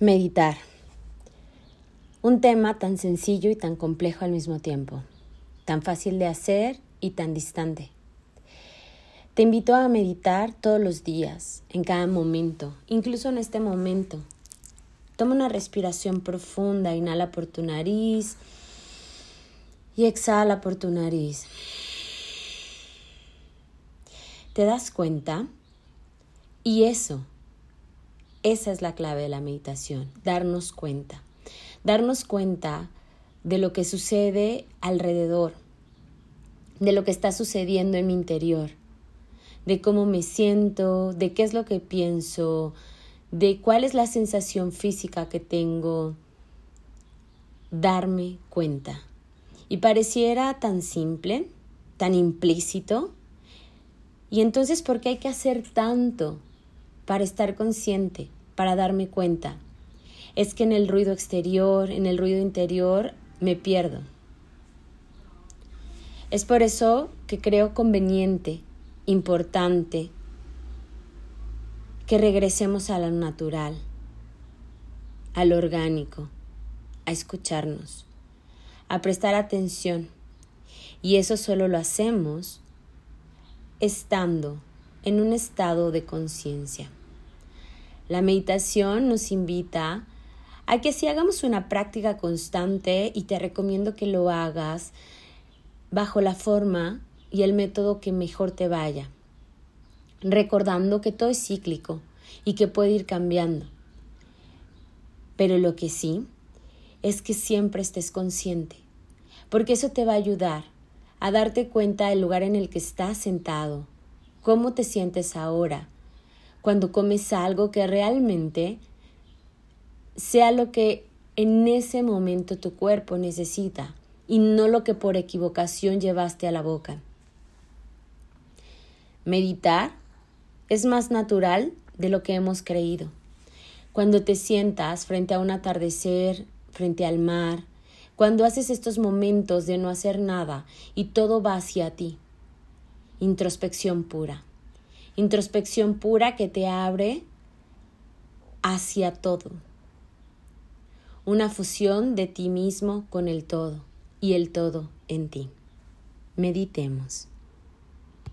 Meditar. Un tema tan sencillo y tan complejo al mismo tiempo, tan fácil de hacer y tan distante. Te invito a meditar todos los días, en cada momento, incluso en este momento. Toma una respiración profunda, inhala por tu nariz y exhala por tu nariz. ¿Te das cuenta? Y eso esa es la clave de la meditación, darnos cuenta. Darnos cuenta de lo que sucede alrededor, de lo que está sucediendo en mi interior, de cómo me siento, de qué es lo que pienso, de cuál es la sensación física que tengo. Darme cuenta. Y pareciera tan simple, tan implícito. Y entonces, ¿por qué hay que hacer tanto para estar consciente, para darme cuenta. Es que en el ruido exterior, en el ruido interior, me pierdo. Es por eso que creo conveniente, importante, que regresemos a lo natural, a lo orgánico, a escucharnos, a prestar atención. Y eso solo lo hacemos estando en un estado de conciencia. La meditación nos invita a que si hagamos una práctica constante y te recomiendo que lo hagas bajo la forma y el método que mejor te vaya, recordando que todo es cíclico y que puede ir cambiando. Pero lo que sí es que siempre estés consciente, porque eso te va a ayudar a darte cuenta del lugar en el que estás sentado, cómo te sientes ahora, cuando comes algo que realmente sea lo que en ese momento tu cuerpo necesita y no lo que por equivocación llevaste a la boca. Meditar es más natural de lo que hemos creído. Cuando te sientas frente a un atardecer, frente al mar, cuando haces estos momentos de no hacer nada y todo va hacia ti. Introspección pura introspección pura que te abre hacia todo. Una fusión de ti mismo con el todo y el todo en ti. Meditemos.